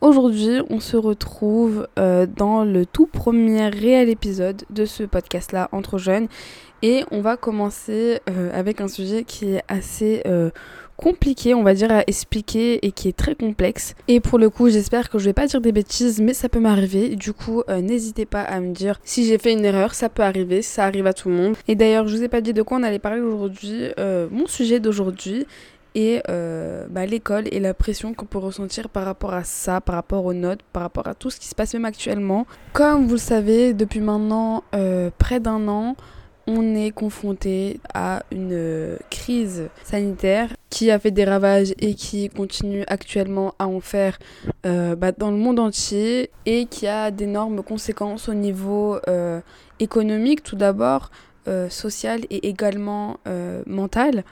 Aujourd'hui, on se retrouve euh, dans le tout premier réel épisode de ce podcast-là, Entre jeunes. Et on va commencer euh, avec un sujet qui est assez euh, compliqué, on va dire, à expliquer et qui est très complexe. Et pour le coup, j'espère que je vais pas dire des bêtises, mais ça peut m'arriver. Du coup, n'hésitez pas à me dire si j'ai fait une erreur, ça peut arriver, ça arrive à tout le monde. Et d'ailleurs, je vous ai pas dit de quoi on allait parler aujourd'hui. mon sujet d'aujourd'hui et euh, bah, l'école et la pression qu'on peut ressentir par rapport à ça, par rapport aux notes, par rapport à tout ce qui se passe même actuellement. Comme vous le savez, depuis maintenant euh, près d'un an, on est confronté à une euh, crise sanitaire qui a fait des ravages et qui continue actuellement à en faire bah, dans le monde entier et qui a d'énormes conséquences au niveau économique tout d'abord, social et également mental.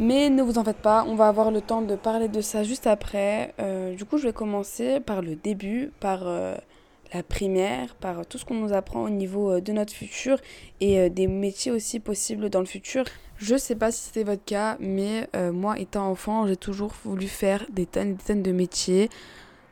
Mais ne vous en faites pas, on va avoir le temps de parler de ça juste après. Euh, du coup, je vais commencer par le début, par euh, la primaire, par tout ce qu'on nous apprend au niveau euh, de notre futur et des métiers aussi possibles dans le futur. Je sais pas si c'était votre cas, mais moi, étant enfant, j'ai toujours voulu faire des tonnes et des tonnes de métiers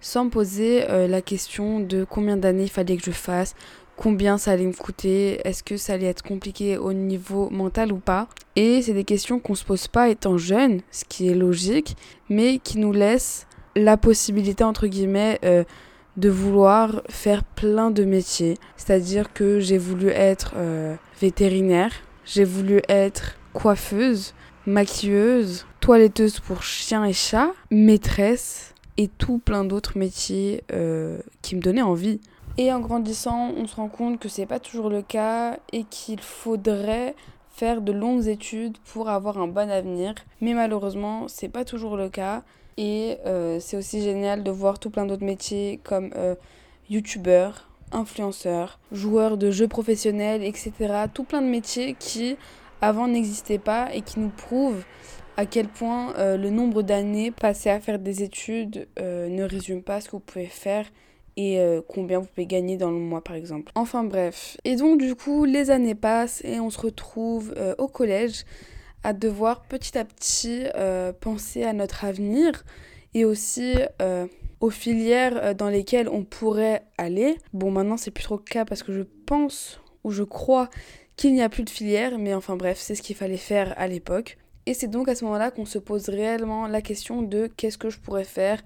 sans me poser la question de combien d'années il fallait que je fasse, combien ça allait me coûter, est-ce que ça allait être compliqué au niveau mental ou pas. Et c'est des questions qu'on se pose pas étant jeune, ce qui est logique, mais qui nous laisse la possibilité entre guillemets euh, de vouloir faire plein de métiers. C'est-à-dire que j'ai voulu être euh, vétérinaire, j'ai voulu être coiffeuse, maquilleuse, toiletteuse pour chiens et chats, maîtresse et tout plein d'autres métiers euh, qui me donnaient envie. Et en grandissant, on se rend compte que c'est pas toujours le cas et qu'il faudrait faire de longues études pour avoir un bon avenir. Mais malheureusement, c'est pas toujours le cas. Et euh, c'est aussi génial de voir tout plein d'autres métiers comme euh, youtubeur, influenceur, joueur de jeux professionnels, etc. Tout plein de métiers qui avant n'existaient pas et qui nous prouvent à quel point euh, le nombre d'années passées à faire des études ne résume pas ce que vous pouvez faire et euh, combien vous pouvez gagner dans le mois par exemple. Enfin bref. Et donc du coup les années passent et on se retrouve euh, au collège à devoir petit à petit euh, penser à notre avenir et aussi aux filières dans lesquelles on pourrait aller. Bon maintenant c'est plus trop le cas parce que je pense ou je crois qu'il n'y a plus de filière mais enfin bref c'est ce qu'il fallait faire à l'époque. Et c'est donc à ce moment-là qu'on se pose réellement la question de qu'est-ce que je pourrais faire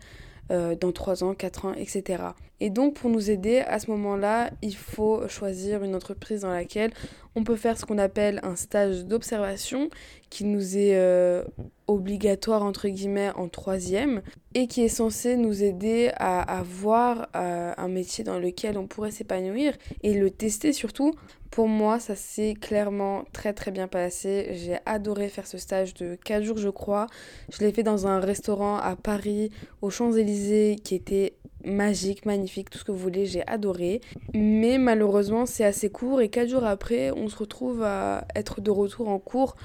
dans 3 ans, 4 ans, etc. Et donc pour nous aider à ce moment-là, il faut choisir une entreprise dans laquelle on peut faire ce qu'on appelle un stage d'observation qui nous est euh, obligatoire entre guillemets en troisième et qui est censé nous aider à avoir euh, un métier dans lequel on pourrait s'épanouir et le tester surtout pour moi, ça s'est clairement très très bien passé. J'ai adoré faire ce stage de 4 jours, je crois. Je l'ai fait dans un restaurant à Paris, aux Champs-Élysées, qui était magique, magnifique, tout ce que vous voulez, j'ai adoré. Mais malheureusement, c'est assez court et 4 jours après, on se retrouve à être de retour en cours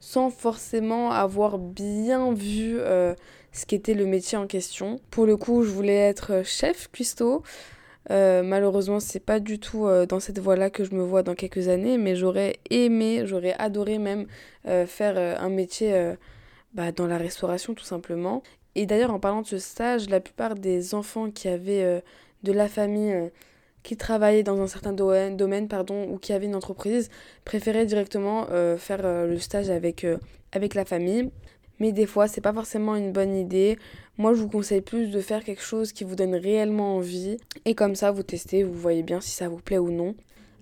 sans forcément avoir bien vu euh, ce qu'était le métier en question. Pour le coup, je voulais être chef cuistot. Euh, malheureusement, c'est pas du tout euh, dans cette voie-là que je me vois dans quelques années, mais j'aurais aimé, j'aurais adoré même faire un métier bah, dans la restauration tout simplement. Et d'ailleurs, en parlant de ce stage, la plupart des enfants qui avaient de la famille qui travaillaient dans un certain domaine, pardon, ou qui avaient une entreprise préféraient directement faire le stage avec, avec la famille. Mais des fois, c'est pas forcément une bonne idée. Moi, je vous conseille plus de faire quelque chose qui vous donne réellement envie. Et comme ça, vous testez, vous voyez bien si ça vous plaît ou non.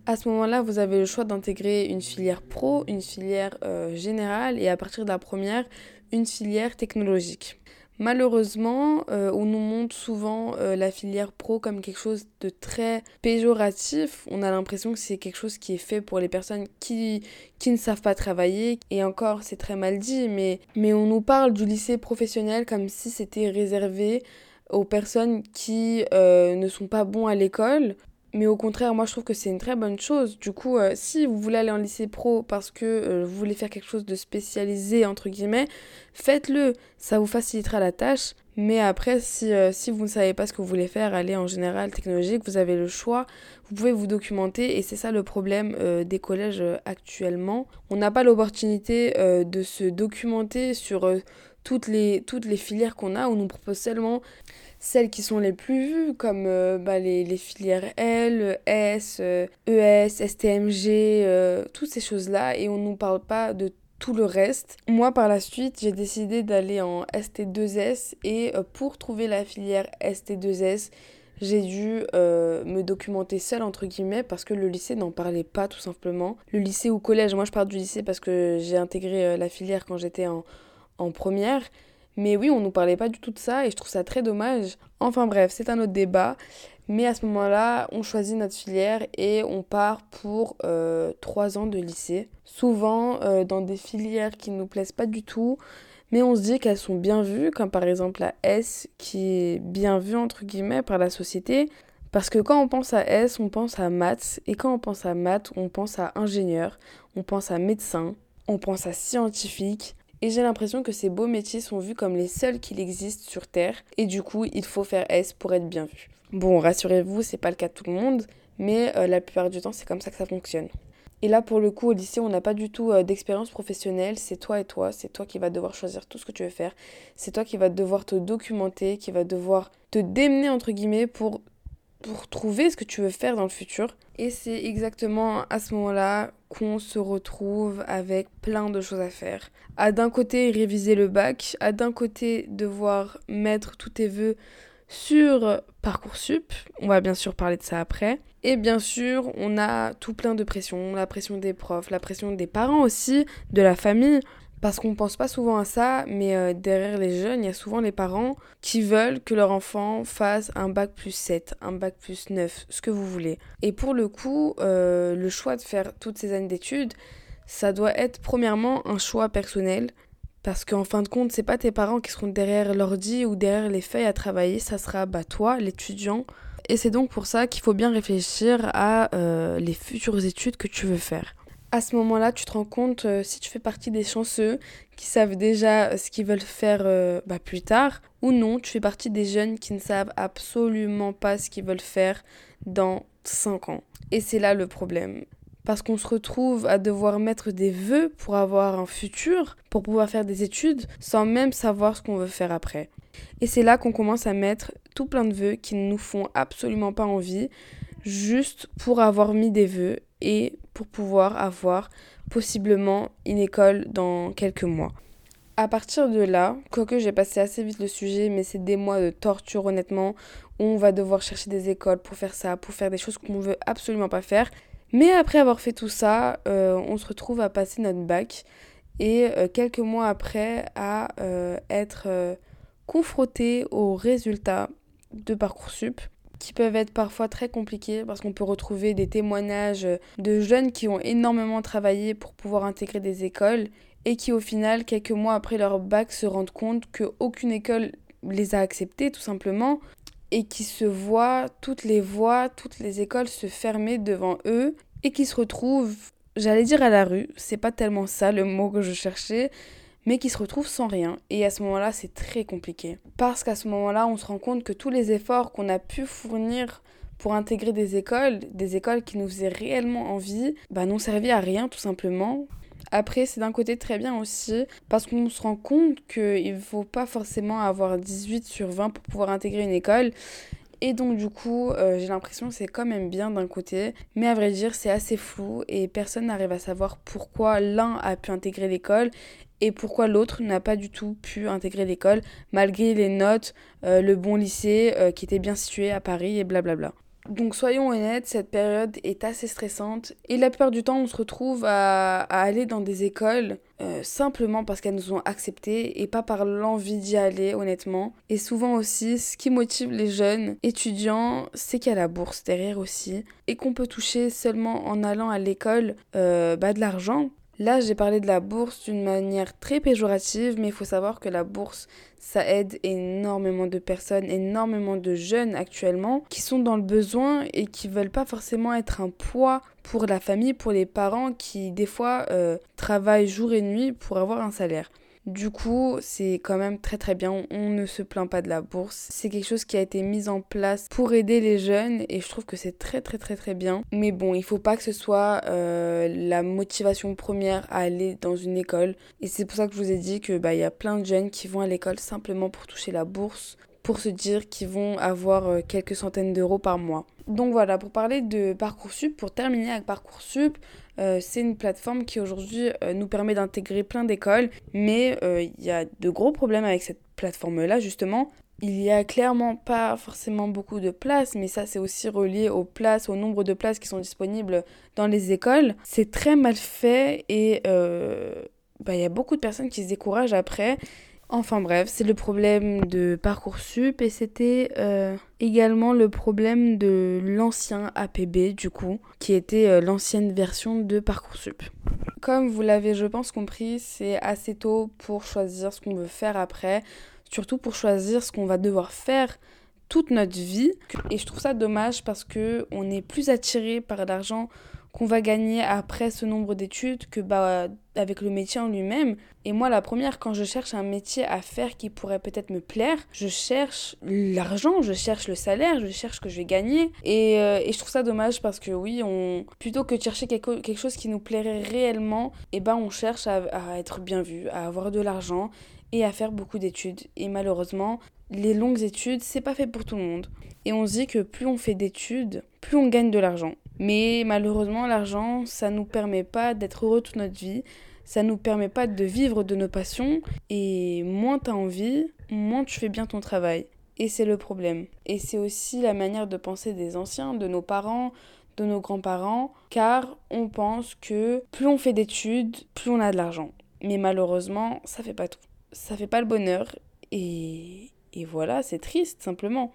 À ce moment-là, vous avez le choix d'intégrer une filière pro, une filière euh, générale et à partir de la première, une filière technologique. Malheureusement, euh, on nous montre souvent euh, la filière pro comme quelque chose de très péjoratif. On a l'impression que c'est quelque chose qui est fait pour les personnes qui, qui ne savent pas travailler. Et encore, c'est très mal dit, mais, mais on nous parle du lycée professionnel comme si c'était réservé aux personnes qui euh, ne sont pas bons à l'école mais au contraire, moi je trouve que c'est une très bonne chose. Du coup, euh, si vous voulez aller en lycée pro parce que euh, vous voulez faire quelque chose de spécialisé, entre guillemets, faites-le. Ça vous facilitera la tâche. Mais après, si, euh, si vous ne savez pas ce que vous voulez faire, allez en général technologique, vous avez le choix. Vous pouvez vous documenter et c'est ça le problème des collèges actuellement. On n'a pas l'opportunité de se documenter sur toutes, les, toutes les filières qu'on a. On nous propose seulement celles qui sont les plus vues, comme euh, bah, les, les, filières L, S, ES, STMG, toutes ces choses-là, et on ne nous parle pas de tout le reste. Moi, par la suite, j'ai décidé d'aller en ST2S, et pour trouver la filière ST2S, j'ai dû euh, me documenter seule, entre guillemets, parce que le lycée n'en parlait pas, tout simplement. Le lycée ou collège, moi je parle du lycée parce que j'ai intégré euh, la filière quand j'étais en, en première. Mais oui, on nous parlait pas du tout de ça et je trouve ça très dommage. Enfin bref, c'est un autre débat. Mais à ce moment-là, on choisit notre filière et on part pour euh, trois ans de lycée. Souvent dans des filières qui ne nous plaisent pas du tout, mais on se dit qu'elles sont bien vues, comme par exemple la S qui est bien vue entre guillemets par la société. Parce que quand on pense à S, on pense à maths, et quand on pense à maths, on pense à ingénieur, on pense à médecin, on pense à scientifique. Et j'ai l'impression que ces beaux métiers sont vus comme les seuls qu'il existe sur Terre, et du coup, il faut faire S pour être bien vu. Bon, rassurez-vous, c'est pas le cas de tout le monde, mais euh, la plupart du temps, c'est comme ça que ça fonctionne. Et là, pour le coup, au lycée, on n'a pas du tout euh, d'expérience professionnelle. C'est toi et toi. C'est toi qui vas devoir choisir tout ce que tu veux faire. C'est toi qui vas devoir te documenter, qui va devoir te démener, entre guillemets, pour, pour trouver ce que tu veux faire dans le futur. Et c'est exactement à ce moment-là qu'on se retrouve avec plein de choses à faire. À d'un côté, réviser le bac. À d'un côté, devoir mettre tous tes vœux sur Parcoursup. On va bien sûr parler de ça après. Et bien sûr, on a tout plein de pression, la pression des profs, la pression des parents aussi, de la famille. Parce qu'on pense pas souvent à ça, mais euh, derrière les jeunes, il y a souvent les parents qui veulent que leur enfant fasse un bac plus 7, un bac plus 9, ce que vous voulez. Et pour le coup, euh, le choix de faire toutes ces années d'études, ça doit être premièrement un choix personnel. Parce qu'en fin de compte, c'est pas tes parents qui seront derrière l'ordi ou derrière les feuilles à travailler, ça sera bah, toi, l'étudiant, et c'est donc pour ça qu'il faut bien réfléchir à euh, les futures études que tu veux faire. À ce moment-là, tu te rends compte euh, si tu fais partie des chanceux qui savent déjà ce qu'ils veulent faire euh, bah, plus tard, ou non, tu fais partie des jeunes qui ne savent absolument pas ce qu'ils veulent faire dans 5 ans. Et c'est là le problème. Parce qu'on se retrouve à devoir mettre des vœux pour avoir un futur, pour pouvoir faire des études, sans même savoir ce qu'on veut faire après. Et c'est là qu'on commence à mettre tout plein de vœux qui ne nous font absolument pas envie, juste pour avoir mis des vœux et pour pouvoir avoir possiblement une école dans quelques mois. À partir de là, quoique j'ai passé assez vite le sujet, mais c'est des mois de torture honnêtement, où on va devoir chercher des écoles pour faire ça, pour faire des choses qu'on veut absolument pas faire. Mais après avoir fait tout ça, euh, on se retrouve à passer notre bac et euh, quelques mois après à euh, être confronté aux résultats de Parcoursup qui peuvent être parfois très compliqués parce qu'on peut retrouver des témoignages de jeunes qui ont énormément travaillé pour pouvoir intégrer des écoles et qui au final, quelques mois après leur bac, se rendent compte qu'aucune école les a acceptés tout simplement et qui se voient toutes les voies, toutes les écoles se fermer devant eux et qui se retrouvent, j'allais dire à la rue, c'est pas tellement ça le mot que je cherchais, mais qui se retrouvent sans rien. Et à ce moment-là, c'est très compliqué. Parce qu'à ce moment-là, on se rend compte que tous les efforts qu'on a pu fournir pour intégrer des écoles, des écoles qui nous faisaient réellement envie, bah, n'ont servi à rien tout simplement. Après, c'est d'un côté très bien aussi, parce qu'on se rend compte qu'il ne faut pas forcément avoir 18 sur 20 pour pouvoir intégrer une école. Et donc du coup, euh, j'ai l'impression que c'est quand même bien d'un côté, mais à vrai dire, c'est assez flou et personne n'arrive à savoir pourquoi l'un a pu intégrer l'école et pourquoi l'autre n'a pas du tout pu intégrer l'école malgré les notes, euh, le bon lycée euh, qui était bien situé à Paris et blablabla. Donc soyons honnêtes, cette période est assez stressante et la plupart du temps on se retrouve à, aller dans des écoles euh, simplement parce qu'elles nous ont acceptés et pas par l'envie d'y aller honnêtement. Et souvent aussi ce qui motive les jeunes étudiants c'est qu'il y a la bourse derrière aussi et qu'on peut toucher seulement en allant à l'école bah, de l'argent Là, j'ai parlé de la bourse d'une manière très péjorative, mais il faut savoir que la bourse, ça aide énormément de personnes, énormément de jeunes actuellement qui sont dans le besoin et qui veulent pas forcément être un poids pour la famille, pour les parents qui des fois euh, travaillent jour et nuit pour avoir un salaire. Du coup, c'est quand même très très bien. On ne se plaint pas de la bourse. C'est quelque chose qui a été mis en place pour aider les jeunes et je trouve que c'est très très très très bien. Mais bon, il faut pas que ce soit euh, la motivation première à aller dans une école. Et c'est pour ça que je vous ai dit que bah il y a plein de jeunes qui vont à l'école simplement pour toucher la bourse pour se dire qu'ils vont avoir euh, quelques centaines d'euros par mois. Donc voilà, pour parler de Parcoursup, pour terminer avec Parcoursup, euh, c'est une plateforme qui aujourd'hui euh, nous permet d'intégrer plein d'écoles, mais il y a de gros problèmes avec cette plateforme-là justement. Il y a clairement pas forcément beaucoup de places, mais ça c'est aussi relié aux places, au nombre de places qui sont disponibles dans les écoles. C'est très mal fait et bah, il y a beaucoup de personnes qui se découragent après. Enfin bref, c'est le problème de Parcoursup et c'était euh, également le problème de l'ancien APB du coup, qui était euh, l'ancienne version de Parcoursup. Comme vous l'avez je pense compris, c'est assez tôt pour choisir ce qu'on veut faire après, surtout pour choisir ce qu'on va devoir faire toute notre vie. Et je trouve ça dommage parce que on est plus attiré par l'argent qu'on va gagner après ce nombre d'études que bah, avec le métier en lui-même. Et moi, la première, quand je cherche un métier à faire qui pourrait peut-être me plaire, je cherche l'argent, je cherche le salaire, je cherche que je vais gagner. Et, euh, et, je trouve ça dommage parce que oui, on, plutôt que de chercher quelque, quelque chose qui nous plairait réellement, et eh ben on cherche à être bien vu, à avoir de l'argent et à faire beaucoup d'études. Et malheureusement, les longues études, c'est pas fait pour tout le monde. Et on se dit que plus on fait d'études, plus on gagne de l'argent. Mais malheureusement, l'argent, ça nous permet pas d'être heureux toute notre vie. Ça nous permet pas de vivre de nos passions. Et moins tu as envie, moins tu fais bien ton travail. Et c'est le problème. Et c'est aussi la manière de penser des anciens, de nos parents, de nos grands-parents, car on pense que plus on fait d'études, plus on a de l'argent. Mais malheureusement, ça fait pas tout. Ça fait pas le bonheur. Et, et voilà, c'est triste simplement.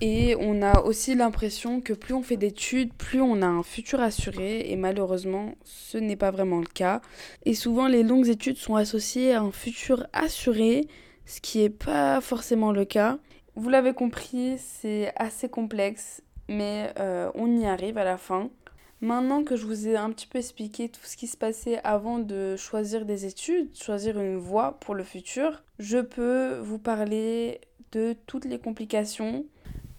Et on a aussi l'impression que plus on fait d'études, plus on a un futur assuré. Et malheureusement, ce n'est pas vraiment le cas. Et souvent, les longues études sont associées à un futur assuré, ce qui n'est pas forcément le cas. Vous l'avez compris, c'est assez complexe, mais euh, on y arrive à la fin. Maintenant que je vous ai un petit peu expliqué tout ce qui se passait avant de choisir des études, choisir une voie pour le futur, je peux vous parler de toutes les complications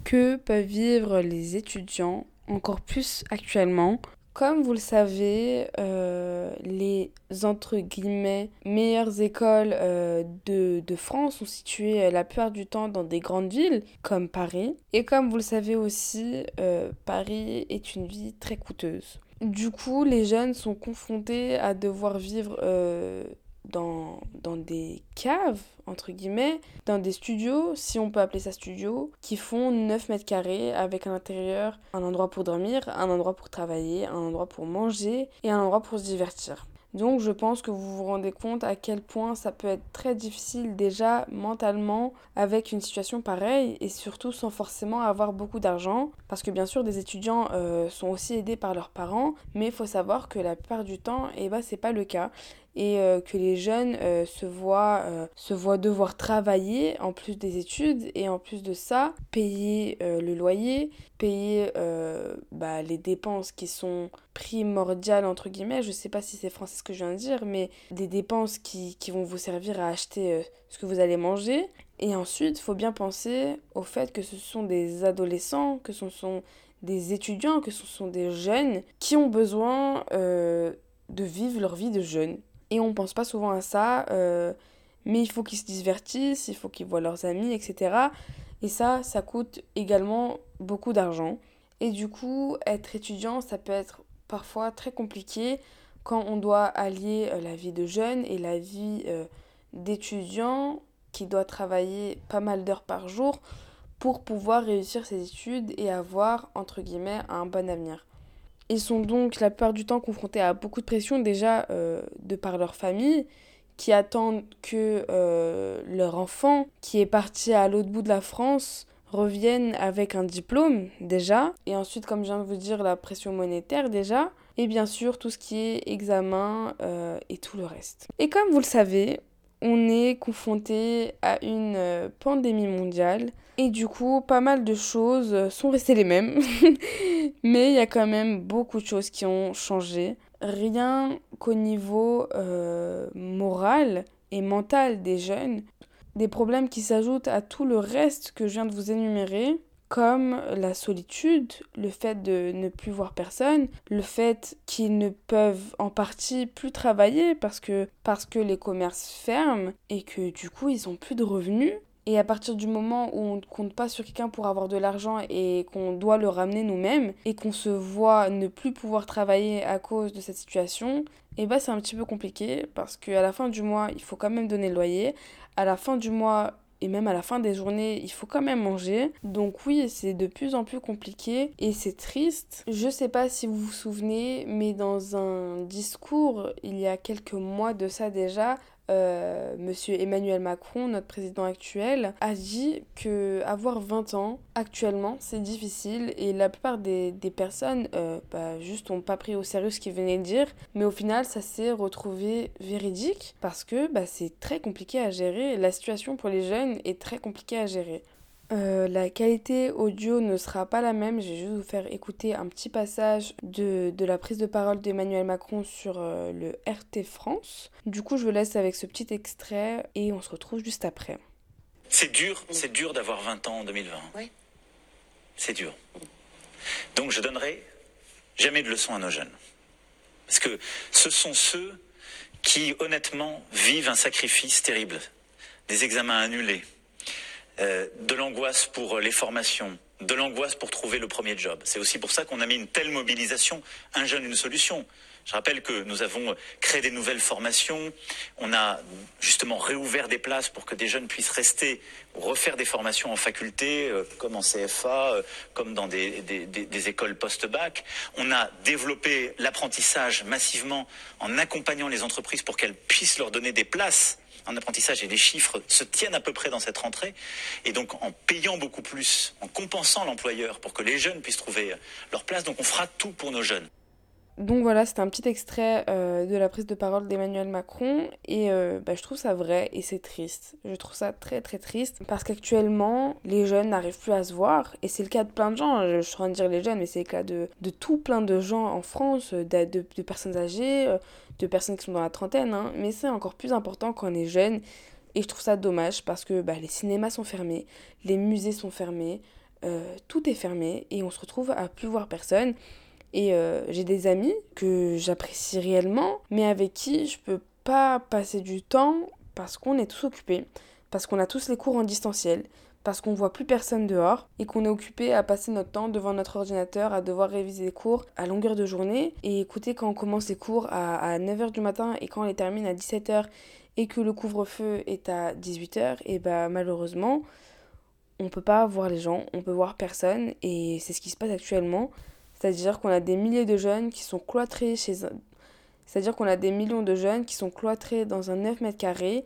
que peuvent vivre les étudiants, encore plus actuellement. Comme vous le savez, euh, les entre guillemets meilleures écoles euh, de, France sont situées euh, la plupart du temps dans des grandes villes comme Paris. Et comme vous le savez aussi, Paris est une vie très coûteuse. Du coup, les jeunes sont confrontés à devoir vivre dans, dans des caves, entre guillemets, dans des studios, si on peut appeler ça studio, qui font 9 mètres carrés avec à l'intérieur un endroit pour dormir, un endroit pour travailler, un endroit pour manger et un endroit pour se divertir. Donc je pense que vous vous rendez compte à quel point ça peut être très difficile déjà mentalement avec une situation pareille et surtout sans forcément avoir beaucoup d'argent parce que bien sûr des étudiants euh, sont aussi aidés par leurs parents mais il faut savoir que la plupart du temps eh ben, c'est pas le cas et euh, que les jeunes euh, se, voient, euh, se voient devoir travailler en plus des études et en plus de ça, payer le loyer, payer bah, les dépenses qui sont primordiales entre guillemets, je sais pas si c'est français ce que je viens de dire, mais des dépenses qui, qui vont vous servir à acheter ce que vous allez manger. Et ensuite, il faut bien penser au fait que ce sont des adolescents, que ce sont des étudiants, que ce sont des jeunes qui ont besoin de vivre leur vie de jeunes et on pense pas souvent à ça, euh, mais il faut qu'ils se divertissent, il faut qu'ils voient leurs amis, etc. Et ça, ça coûte également beaucoup d'argent. Et du coup, être étudiant, ça peut être parfois très compliqué quand on doit allier euh, la vie de jeune et la vie euh, d'étudiant qui doit travailler pas mal d'heures par jour pour pouvoir réussir ses études et avoir, entre guillemets, un bon avenir. Ils sont donc la plupart du temps confrontés à beaucoup de pression déjà euh, de par leur famille qui attendent que euh, leur enfant qui est parti à l'autre bout de la France revienne avec un diplôme déjà et ensuite comme je viens de vous dire la pression monétaire déjà et bien sûr tout ce qui est examen euh, et tout le reste. Et comme vous le savez, on est confronté à une pandémie mondiale et du coup, pas mal de choses sont restées les mêmes. Mais il y a quand même beaucoup de choses qui ont changé. Rien qu'au niveau euh, moral et mental des jeunes. Des problèmes qui s'ajoutent à tout le reste que je viens de vous énumérer comme la solitude, le fait de ne plus voir personne, le fait qu'ils ne peuvent en partie plus travailler parce que, parce que les commerces ferment et que du coup ils ont plus de revenus Et à partir du moment où on ne compte pas sur quelqu'un pour avoir de l'argent et qu'on doit le ramener nous-mêmes et qu'on se voit ne plus pouvoir travailler à cause de cette situation, et eh ben, c'est un petit peu compliqué parce qu'à la fin du mois, il faut quand même donner le loyer. À la fin du mois, et même à la fin des journées, il faut quand même manger. Donc oui, c'est de plus en plus compliqué et c'est triste. Je sais pas si vous vous souvenez, mais dans un discours il y a quelques mois de ça déjà, euh, Monsieur Emmanuel Macron, notre président actuel, a dit que avoir 20 ans actuellement c'est difficile et la plupart des, personnes euh, bah, juste n'ont pas pris au sérieux ce qu'il venait de dire, mais au final ça s'est retrouvé véridique parce que bah, c'est très compliqué à gérer. La situation pour les jeunes est très compliquée à gérer. Euh, la qualité audio ne sera pas la même. Je vais juste vous faire écouter un petit passage de, la prise de parole d'Emmanuel Macron sur euh, le RT France. Du coup, je vous laisse avec ce petit extrait et on se retrouve juste après. C'est dur, c'est dur d'avoir 20 ans en 2020. Oui. C'est dur. Donc je donnerai jamais de leçons à nos jeunes. Parce que ce sont ceux qui, honnêtement, vivent un sacrifice terrible. Des examens annulés, de l'angoisse pour les formations, de l'angoisse pour trouver le premier job. C'est aussi pour ça qu'on a mis une telle mobilisation, un jeune, une solution. Je rappelle que nous avons créé des nouvelles formations, on a justement réouvert des places pour que des jeunes puissent rester ou refaire des formations en faculté, euh, comme en CFA, euh, comme dans des, des écoles post-bac. On a développé l'apprentissage massivement en accompagnant les entreprises pour qu'elles puissent leur donner des places en apprentissage et les chiffres se tiennent à peu près dans cette rentrée. Et donc en payant beaucoup plus, en compensant l'employeur pour que les jeunes puissent trouver leur place, donc on fera tout pour nos jeunes. Donc voilà, c'était un petit extrait euh, de la prise de parole d'Emmanuel Macron et euh, bah, je trouve ça vrai et c'est triste. Je trouve ça très très triste parce qu'actuellement les jeunes n'arrivent plus à se voir et c'est le cas de plein de gens. Je suis en train de dire les jeunes mais c'est le cas de, de tout plein de gens en France, de, de, personnes âgées, euh, de personnes qui sont dans la trentaine. Hein. Mais c'est encore plus important quand on est jeune et je trouve ça dommage parce que bah, les cinémas sont fermés, les musées sont fermés, tout est fermé et on se retrouve à plus voir personne. Et euh, j'ai des amis que j'apprécie réellement, mais avec qui je peux pas passer du temps parce qu'on est tous occupés, parce qu'on a tous les cours en distanciel, parce qu'on voit plus personne dehors et qu'on est occupé à passer notre temps devant notre ordinateur, à devoir réviser les cours à longueur de journée. Et écoutez, quand on commence les cours à, à 9h du matin et quand on les termine à 17h et que le couvre-feu est à 18h, et bah malheureusement, on peut pas voir les gens, on peut voir personne et c'est ce qui se passe actuellement. C'est-à-dire qu'on a des milliers de jeunes qui sont cloîtrés chez C'est-à-dire qu'on a des millions de jeunes qui sont cloîtrés dans un 9 mètres carrés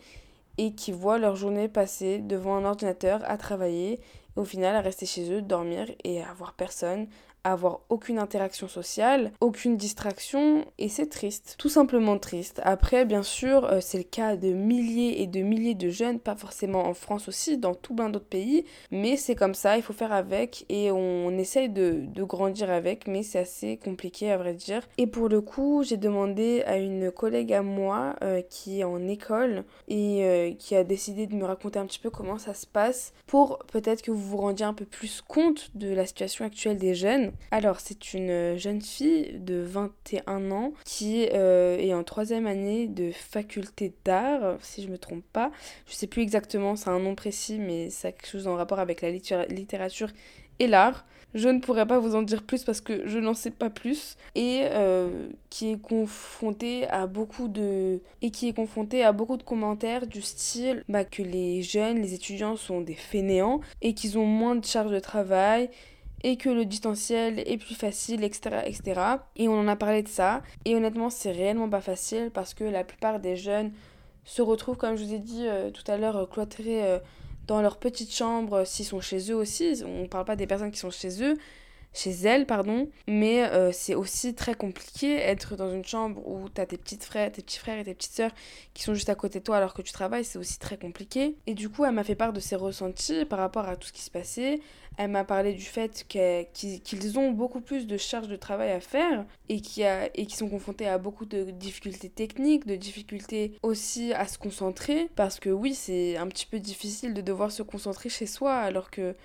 et qui voient leur journée passer devant un ordinateur à travailler et au final à rester chez eux, dormir et à voir personne, avoir aucune interaction sociale, aucune distraction, et c'est triste, tout simplement triste. Après, bien sûr, euh, c'est le cas de milliers et de milliers de jeunes, pas forcément en France aussi, dans tout plein d'autres pays, mais c'est comme ça, il faut faire avec, et on, essaye de, grandir avec, mais c'est assez compliqué à vrai dire. Et pour le coup, j'ai demandé à une collègue à moi euh, qui est en école et euh, qui a décidé de me raconter un petit peu comment ça se passe, pour peut-être que vous vous rendiez un peu plus compte de la situation actuelle des jeunes. Alors, c'est une jeune fille de 21 ans qui euh, est en troisième année de faculté d'art, si je me trompe pas. Je sais plus exactement, c'est un nom précis, mais c'est quelque chose en rapport avec la littérature et l'art. Je ne pourrais pas vous en dire plus parce que je n'en sais pas plus et euh, qui est confrontée à beaucoup de et qui est confrontée à beaucoup de commentaires du style bah, que les jeunes, les étudiants sont des fainéants et qu'ils ont moins de charges de travail et que le distanciel est plus facile, etc., etc. Et on en a parlé de ça. Et honnêtement, c'est réellement pas facile parce que la plupart des jeunes se retrouvent, comme je vous ai dit euh, tout à l'heure, cloîtrés euh, dans leur petite chambre s'ils sont chez eux aussi. On parle pas des personnes qui sont chez eux, chez elles, pardon. Mais euh, c'est aussi très compliqué être dans une chambre où tu as tes petites frères, tes petits frères et tes petites sœurs qui sont juste à côté de toi alors que tu travailles. C'est aussi très compliqué. Et du coup, elle m'a fait part de ses ressentis par rapport à tout ce qui se passait. Elle m'a parlé du fait qu'ils ont beaucoup plus de charges de travail à faire et qui sont confrontés à beaucoup de difficultés techniques, de difficultés aussi à se concentrer. Parce que oui, c'est un petit peu difficile de devoir se concentrer chez soi alors que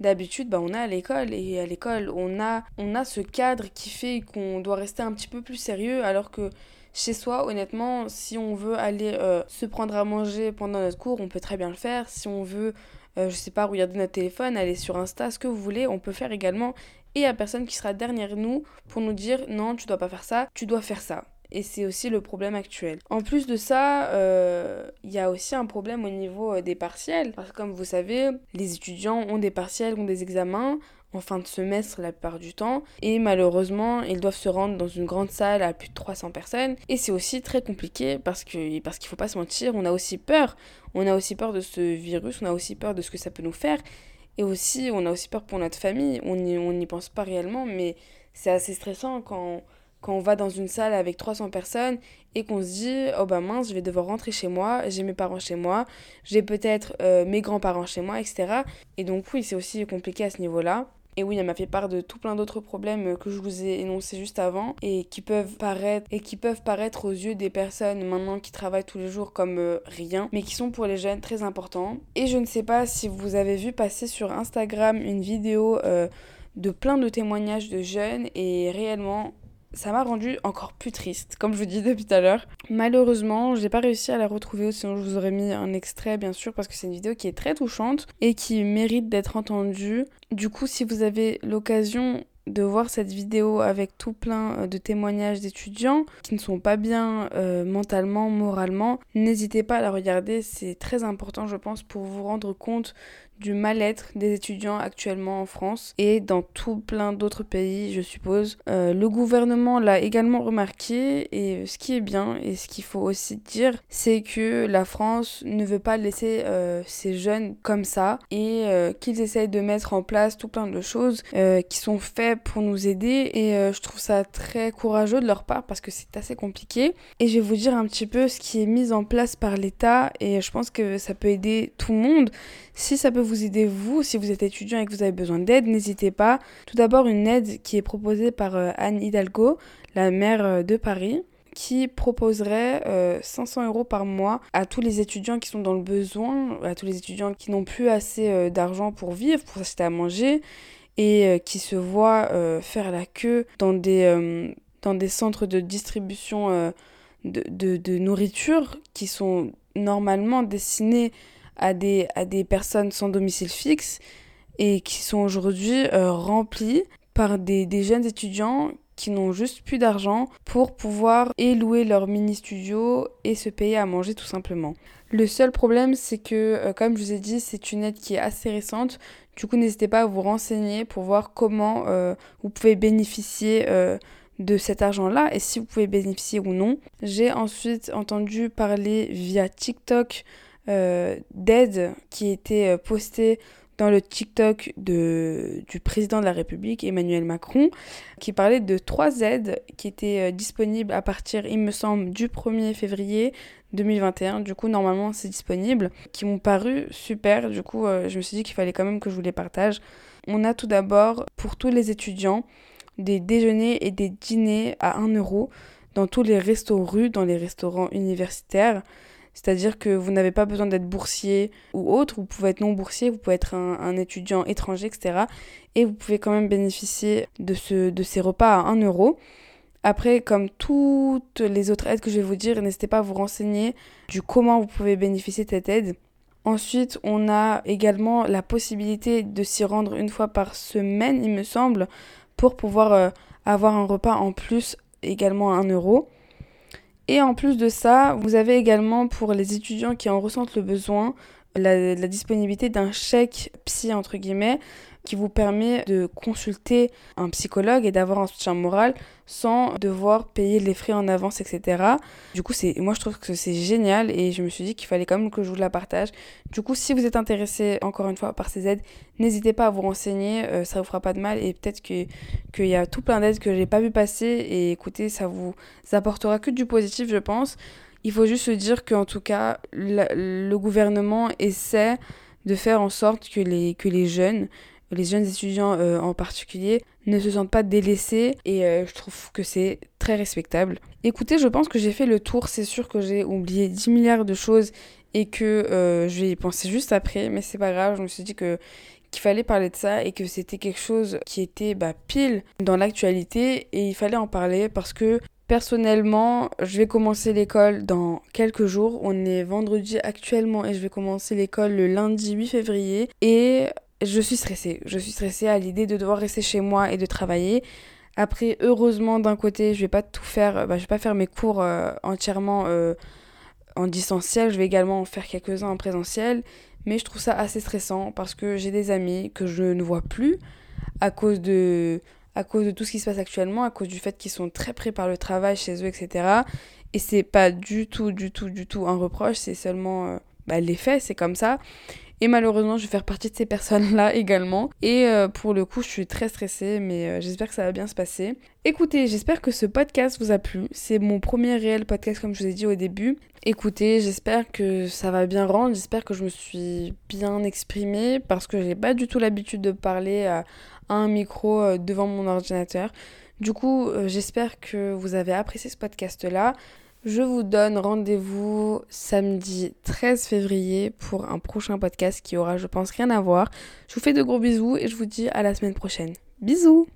d'habitude bah, on est à l'école et à l'école on a, on a ce cadre qui fait qu'on doit rester un petit peu plus sérieux alors que chez soi, honnêtement, si on veut aller euh, se prendre à manger pendant notre cours, on peut très bien le faire. Si on veut euh, je sais pas, regarder notre téléphone, aller sur Insta, ce que vous voulez, on peut faire également. Et à personne qui sera derrière nous pour nous dire non, tu dois pas faire ça, tu dois faire ça. Et c'est aussi le problème actuel. En plus de ça, euh, il y a aussi un problème au niveau euh, des partiels. Parce que comme vous savez, les étudiants ont des partiels, ont des examens en fin de semestre la plupart du temps. Et malheureusement, ils doivent se rendre dans une grande salle à plus de 300 personnes. Et c'est aussi très compliqué parce que parce qu'il faut pas se mentir, on a aussi peur. On a aussi peur de ce virus, on a aussi peur de ce que ça peut nous faire. Et aussi, on a aussi peur pour notre famille. On n'y pense pas réellement, mais c'est assez stressant quand quand on va dans une salle avec 300 personnes et qu'on se dit oh bah mince je vais devoir rentrer chez moi j'ai mes parents chez moi j'ai peut-être euh, mes grands-parents chez moi etc et donc oui c'est aussi compliqué à ce niveau là et oui, elle m'a fait part de tout plein d'autres problèmes que je vous ai énoncés juste avant et qui peuvent paraître et qui peuvent paraître aux yeux des personnes maintenant qui travaillent tous les jours comme euh, rien, mais qui sont pour les jeunes très importants. Et je ne sais pas si vous avez vu passer sur Instagram une vidéo euh, de plein de témoignages de jeunes et réellement ça m'a rendu encore plus triste, comme je vous dis depuis tout à l'heure. Malheureusement, j'ai pas réussi à la retrouver, sinon je vous aurais mis un extrait, bien sûr, parce que c'est une vidéo qui est très touchante et qui mérite d'être entendue. Du coup, si vous avez l'occasion de voir cette vidéo avec tout plein euh, de témoignages d'étudiants qui ne sont pas bien euh, mentalement, moralement, n'hésitez pas à la regarder, c'est très important je pense pour vous rendre compte du mal-être des étudiants actuellement en France et dans tout plein d'autres pays, je suppose. Euh, le gouvernement l'a également remarqué et ce qui est bien et ce qu'il faut aussi dire, c'est que la France ne veut pas laisser euh, ces jeunes comme ça et euh, qu'ils essayent de mettre en place tout plein de choses qui sont faites pour nous aider et je trouve ça très courageux de leur part parce que c'est assez compliqué. Et je vais vous dire un petit peu ce qui est mis en place par l'État et je pense que ça peut aider tout le monde. Si ça peut vous aider, vous, si vous êtes étudiant et que vous avez besoin d'aide, n'hésitez pas. Tout d'abord, une aide qui est proposée par euh, Anne Hidalgo, la maire euh, de Paris qui proposerait 500 euh, euros par mois à tous les étudiants qui sont dans le besoin, à tous les étudiants qui n'ont plus assez d'argent pour vivre, pour acheter à manger, et qui se voient faire la queue dans des, centres de distribution de, de, nourriture qui sont normalement destinés à des, à des personnes sans domicile fixe et qui sont aujourd'hui euh, remplies par des, des jeunes étudiants qui n'ont juste plus d'argent pour pouvoir élouer leur mini-studio et se payer à manger tout simplement. Le seul problème, c'est que, euh, comme je vous ai dit, c'est une aide qui est assez récente. Du coup, n'hésitez pas à vous renseigner pour voir comment euh, vous pouvez bénéficier de cet argent-là et si vous pouvez bénéficier ou non. J'ai ensuite entendu parler via TikTok euh, d'aide qui était euh, postée dans le TikTok de, du président de la République, Emmanuel Macron, qui parlait de trois aides qui étaient euh, disponibles à partir, il me semble, du 1er février 2021. Du coup, normalement, c'est disponible, qui m'ont paru super. Du coup, je me suis dit qu'il fallait quand même que je vous les partage. On a tout d'abord, pour tous les étudiants, des déjeuners et des dîners à 1 euro dans tous les restos rues, dans les restaurants universitaires. C'est-à-dire que vous n'avez pas besoin d'être boursier ou autre, vous pouvez être non boursier, vous pouvez être un, étudiant étranger, etc. Et vous pouvez quand même bénéficier de, ce, de ces repas à 1 euro. Après, comme toutes les autres aides que je vais vous dire, n'hésitez pas à vous renseigner du comment vous pouvez bénéficier de cette aide. Ensuite, on a également la possibilité de s'y rendre une fois par semaine, il me semble, pour pouvoir euh, avoir un repas en plus également à 1 euro. Et en plus de ça, vous avez également pour les étudiants qui en ressentent le besoin la, disponibilité d'un chèque psy entre guillemets qui vous permet de consulter un psychologue et d'avoir un soutien moral sans devoir payer les frais en avance, etc. Du coup, c'est, moi je trouve que c'est génial et je me suis dit qu'il fallait quand même que je vous la partage. Du coup, si vous êtes intéressé encore une fois par ces aides, n'hésitez pas à vous renseigner, euh, ça vous fera pas de mal et peut-être qu'il y a tout plein d'aides que j'ai pas vu passer et écoutez, ça vous apportera que du positif, je pense. Il faut juste se dire qu'en tout cas, le gouvernement essaie de faire en sorte que les, que les jeunes les jeunes étudiants euh, en particulier ne se sentent pas délaissés et euh, je trouve que c'est très respectable. Écoutez, je pense que j'ai fait le tour, c'est sûr que j'ai oublié 10 milliards de choses et que euh, je vais y penser juste après, mais c'est pas grave, je me suis dit qu'il fallait parler de ça et que c'était quelque chose qui était bah, pile dans l'actualité et il fallait en parler parce que Personnellement, je vais commencer l'école dans quelques jours. On est vendredi actuellement et je vais commencer l'école le lundi 8 février. Et je suis stressée. Je suis stressée à l'idée de devoir rester chez moi et de travailler. Après, heureusement, d'un côté, je vais pas tout faire, bah, je vais pas faire mes cours euh, entièrement euh, en distanciel. Je vais également en faire quelques-uns en présentiel. Mais je trouve ça assez stressant parce que j'ai des amis que je ne vois plus à cause de à cause de tout ce qui se passe actuellement, à cause du fait qu'ils sont très pris par le travail chez eux, etc. Et c'est pas du tout, du tout, du tout un reproche, c'est seulement euh, bah, c'est comme ça. Et malheureusement, je vais faire partie de ces personnes-là également. Et euh, pour le coup, je suis très stressée, mais euh, j'espère que ça va bien se passer. Écoutez, j'espère que ce podcast vous a plu. C'est mon premier réel podcast, comme je vous ai dit au début. Écoutez, j'espère que ça va bien rendre. J'espère que je me suis bien exprimée parce que j'ai pas du tout l'habitude de parler à, un micro euh, devant mon ordinateur. Du coup, j'espère que vous avez apprécié ce podcast-là. Je vous donne rendez-vous samedi 13 février pour un prochain podcast qui aura, je pense, rien à voir. Je vous fais de gros bisous et je vous dis à la semaine prochaine. Bisous